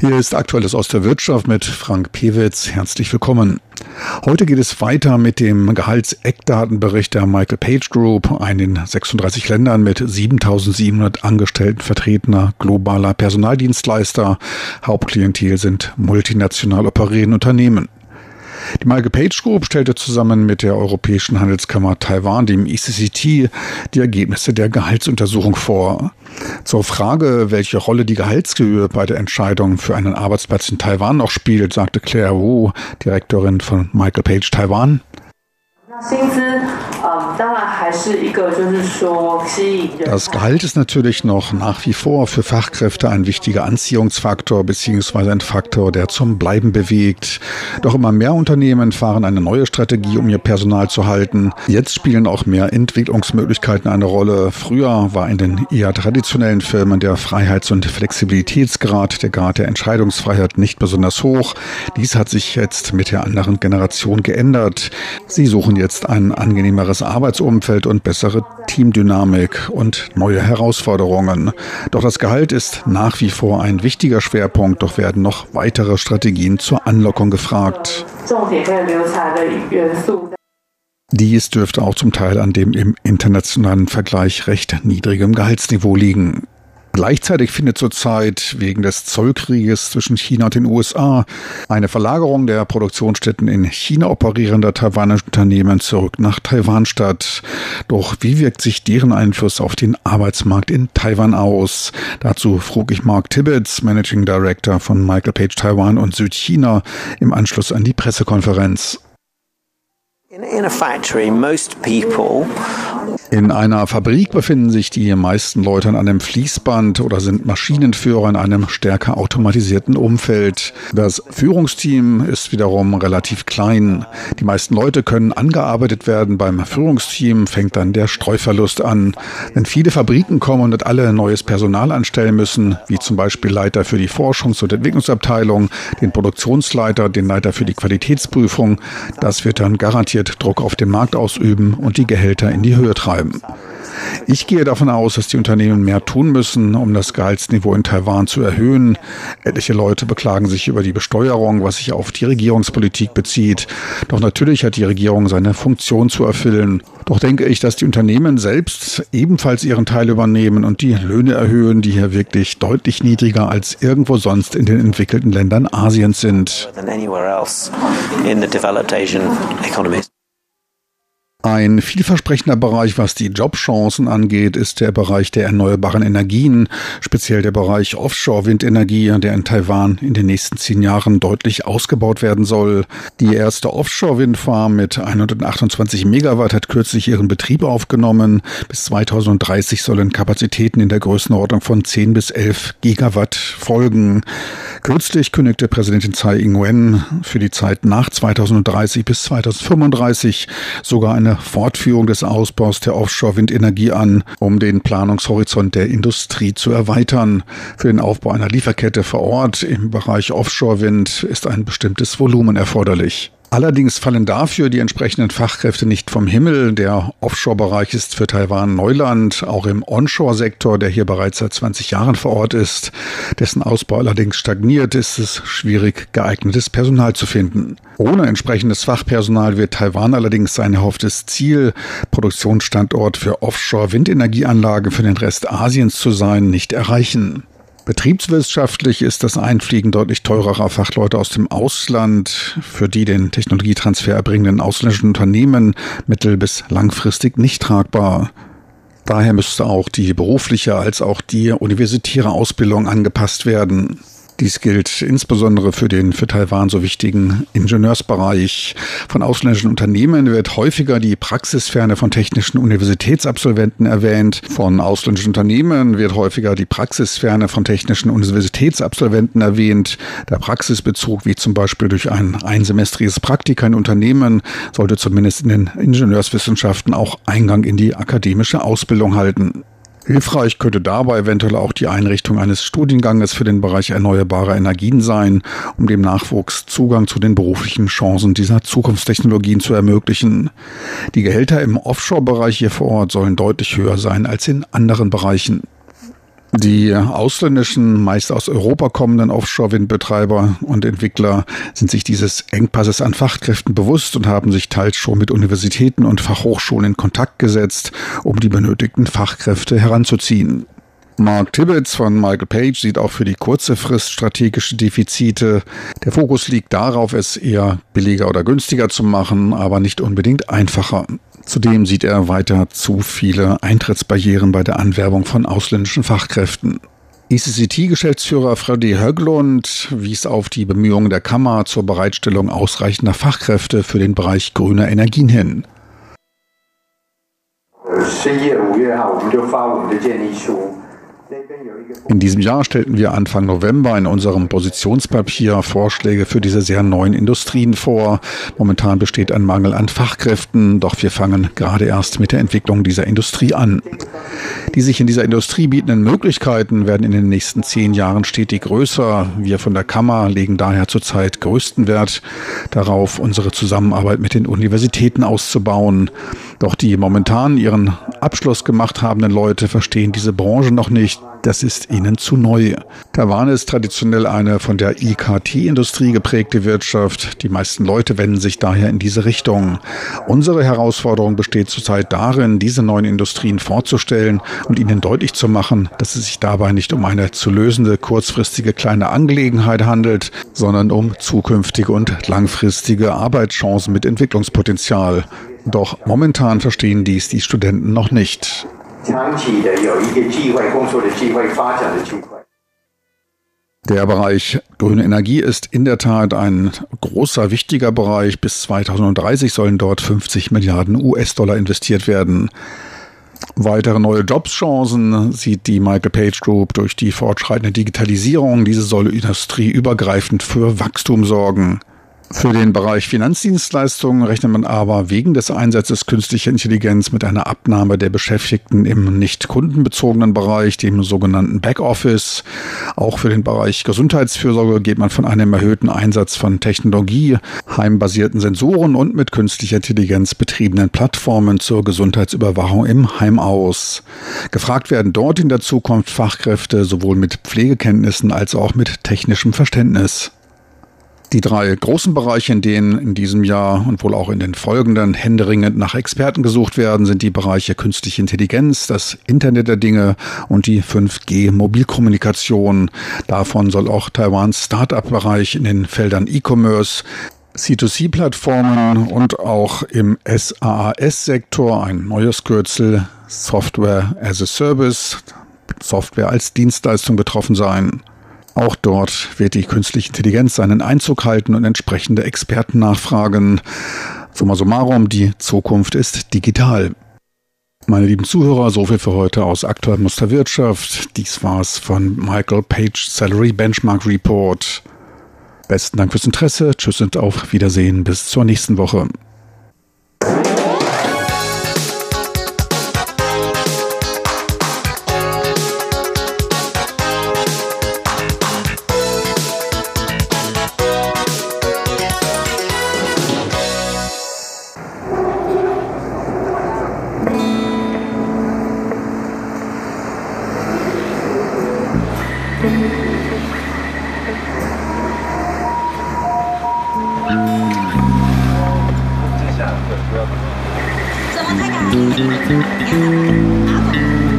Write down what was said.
Hier ist Aktuelles aus der Wirtschaft mit Frank Pewitz. Herzlich willkommen. Heute geht es weiter mit dem Gehaltseckdatenbericht der Michael Page Group, ein in 36 Ländern mit 7700 Angestellten vertretener globaler Personaldienstleister. Hauptklientel sind multinational operierende Unternehmen. Die Michael Page Group stellte zusammen mit der Europäischen Handelskammer Taiwan, dem ECCT, die Ergebnisse der Gehaltsuntersuchung vor. Zur Frage, welche Rolle die Gehaltshöhe bei der Entscheidung für einen Arbeitsplatz in Taiwan noch spielt, sagte Claire Wu, Direktorin von Michael Page Taiwan. Das Gehalt ist natürlich noch nach wie vor für Fachkräfte ein wichtiger Anziehungsfaktor bzw. ein Faktor, der zum Bleiben bewegt. Doch immer mehr Unternehmen fahren eine neue Strategie, um ihr Personal zu halten. Jetzt spielen auch mehr Entwicklungsmöglichkeiten eine Rolle. Früher war in den eher traditionellen Firmen der Freiheits- und Flexibilitätsgrad, der Grad der Entscheidungsfreiheit nicht besonders hoch. Dies hat sich jetzt mit der anderen Generation geändert. Sie suchen jetzt ein angenehmeres Arbeitsumfeld und bessere Teamdynamik und neue Herausforderungen. Doch das Gehalt ist nach wie vor ein wichtiger Schwerpunkt, doch werden noch weitere Strategien zur Anlockung gefragt. Dies dürfte auch zum Teil an dem im internationalen Vergleich recht niedrigem Gehaltsniveau liegen. Gleichzeitig findet zurzeit wegen des Zollkrieges zwischen China und den USA eine Verlagerung der Produktionsstätten in China operierender taiwanischer Unternehmen zurück nach Taiwan statt. Doch wie wirkt sich deren Einfluss auf den Arbeitsmarkt in Taiwan aus? Dazu frug ich Mark Tibbets, Managing Director von Michael Page Taiwan und Südchina, im Anschluss an die Pressekonferenz. In einer Fabrik befinden sich die meisten Leute an einem Fließband oder sind Maschinenführer in einem stärker automatisierten Umfeld. Das Führungsteam ist wiederum relativ klein. Die meisten Leute können angearbeitet werden. Beim Führungsteam fängt dann der Streuverlust an. Wenn viele Fabriken kommen und alle neues Personal anstellen müssen, wie zum Beispiel Leiter für die Forschungs- und Entwicklungsabteilung, den Produktionsleiter, den Leiter für die Qualitätsprüfung, das wird dann garantiert Druck auf den Markt ausüben und die Gehälter in die Höhe treiben. Ich gehe davon aus, dass die Unternehmen mehr tun müssen, um das Gehaltsniveau in Taiwan zu erhöhen. Etliche Leute beklagen sich über die Besteuerung, was sich auf die Regierungspolitik bezieht. Doch natürlich hat die Regierung seine Funktion zu erfüllen. Doch denke ich, dass die Unternehmen selbst ebenfalls ihren Teil übernehmen und die Löhne erhöhen, die hier wirklich deutlich niedriger als irgendwo sonst in den entwickelten Ländern Asiens sind. Ein vielversprechender Bereich, was die Jobchancen angeht, ist der Bereich der erneuerbaren Energien, speziell der Bereich Offshore-Windenergie, der in Taiwan in den nächsten zehn Jahren deutlich ausgebaut werden soll. Die erste Offshore-Windfarm mit 128 Megawatt hat kürzlich ihren Betrieb aufgenommen. Bis 2030 sollen Kapazitäten in der Größenordnung von 10 bis 11 Gigawatt folgen. Kürzlich kündigte Präsidentin Tsai Ing-wen für die Zeit nach 2030 bis 2035 sogar eine Fortführung des Ausbaus der Offshore-Windenergie an, um den Planungshorizont der Industrie zu erweitern. Für den Aufbau einer Lieferkette vor Ort im Bereich Offshore-Wind ist ein bestimmtes Volumen erforderlich. Allerdings fallen dafür die entsprechenden Fachkräfte nicht vom Himmel. Der Offshore-Bereich ist für Taiwan Neuland, auch im Onshore-Sektor, der hier bereits seit 20 Jahren vor Ort ist. Dessen Ausbau allerdings stagniert, ist es schwierig, geeignetes Personal zu finden. Ohne entsprechendes Fachpersonal wird Taiwan allerdings sein erhofftes Ziel, Produktionsstandort für Offshore-Windenergieanlagen für den Rest Asiens zu sein, nicht erreichen. Betriebswirtschaftlich ist das Einfliegen deutlich teurerer Fachleute aus dem Ausland, für die den Technologietransfer erbringenden ausländischen Unternehmen mittel- bis langfristig nicht tragbar. Daher müsste auch die berufliche als auch die universitäre Ausbildung angepasst werden. Dies gilt insbesondere für den für Taiwan so wichtigen Ingenieursbereich. Von ausländischen Unternehmen wird häufiger die Praxisferne von technischen Universitätsabsolventen erwähnt. Von ausländischen Unternehmen wird häufiger die Praxisferne von technischen Universitätsabsolventen erwähnt. Der Praxisbezug, wie zum Beispiel durch ein einsemestriges Praktika in Unternehmen, sollte zumindest in den Ingenieurswissenschaften auch Eingang in die akademische Ausbildung halten. Hilfreich könnte dabei eventuell auch die Einrichtung eines Studienganges für den Bereich erneuerbare Energien sein, um dem Nachwuchs Zugang zu den beruflichen Chancen dieser Zukunftstechnologien zu ermöglichen. Die Gehälter im Offshore-Bereich hier vor Ort sollen deutlich höher sein als in anderen Bereichen. Die ausländischen, meist aus Europa kommenden Offshore-Windbetreiber und Entwickler sind sich dieses Engpasses an Fachkräften bewusst und haben sich teils schon mit Universitäten und Fachhochschulen in Kontakt gesetzt, um die benötigten Fachkräfte heranzuziehen. Mark Tibbets von Michael Page sieht auch für die kurze Frist strategische Defizite. Der Fokus liegt darauf, es eher billiger oder günstiger zu machen, aber nicht unbedingt einfacher. Zudem sieht er weiter zu viele Eintrittsbarrieren bei der Anwerbung von ausländischen Fachkräften. ECCT-Geschäftsführer Freddy Höglund wies auf die Bemühungen der Kammer zur Bereitstellung ausreichender Fachkräfte für den Bereich grüner Energien hin. In diesem Jahr stellten wir Anfang November in unserem Positionspapier Vorschläge für diese sehr neuen Industrien vor. Momentan besteht ein Mangel an Fachkräften, doch wir fangen gerade erst mit der Entwicklung dieser Industrie an. Die sich in dieser Industrie bietenden Möglichkeiten werden in den nächsten zehn Jahren stetig größer. Wir von der Kammer legen daher zurzeit größten Wert darauf, unsere Zusammenarbeit mit den Universitäten auszubauen. Doch die momentan ihren Abschluss gemacht habenden Leute verstehen diese Branche noch nicht. Das ist ihnen zu neu. Taiwan ist traditionell eine von der IKT-Industrie geprägte Wirtschaft. Die meisten Leute wenden sich daher in diese Richtung. Unsere Herausforderung besteht zurzeit darin, diese neuen Industrien vorzustellen und ihnen deutlich zu machen, dass es sich dabei nicht um eine zu lösende kurzfristige kleine Angelegenheit handelt, sondern um zukünftige und langfristige Arbeitschancen mit Entwicklungspotenzial. Doch momentan verstehen dies die Studenten noch nicht. Der Bereich grüne Energie ist in der Tat ein großer, wichtiger Bereich. Bis 2030 sollen dort 50 Milliarden US-Dollar investiert werden. Weitere neue Jobschancen sieht die Michael Page Group durch die fortschreitende Digitalisierung. Diese soll industrieübergreifend für Wachstum sorgen. Für den Bereich Finanzdienstleistungen rechnet man aber wegen des Einsatzes künstlicher Intelligenz mit einer Abnahme der Beschäftigten im nicht kundenbezogenen Bereich, dem sogenannten Backoffice. Auch für den Bereich Gesundheitsfürsorge geht man von einem erhöhten Einsatz von Technologie, heimbasierten Sensoren und mit künstlicher Intelligenz betriebenen Plattformen zur Gesundheitsüberwachung im Heim aus. Gefragt werden dort in der Zukunft Fachkräfte sowohl mit Pflegekenntnissen als auch mit technischem Verständnis. Die drei großen Bereiche, in denen in diesem Jahr und wohl auch in den folgenden händeringend nach Experten gesucht werden, sind die Bereiche künstliche Intelligenz, das Internet der Dinge und die 5G-Mobilkommunikation. Davon soll auch Taiwans Start-up-Bereich in den Feldern E-Commerce, C2C-Plattformen und auch im SaaS-Sektor ein neues Kürzel Software as a Service, Software als Dienstleistung betroffen sein. Auch dort wird die künstliche Intelligenz seinen Einzug halten und entsprechende Experten nachfragen. Summa summarum, die Zukunft ist digital. Meine lieben Zuhörer, so viel für heute aus aktueller Musterwirtschaft. Dies war's von Michael Page Salary Benchmark Report. Besten Dank fürs Interesse. Tschüss und auf Wiedersehen. Bis zur nächsten Woche. 接下来不要怎么太敢？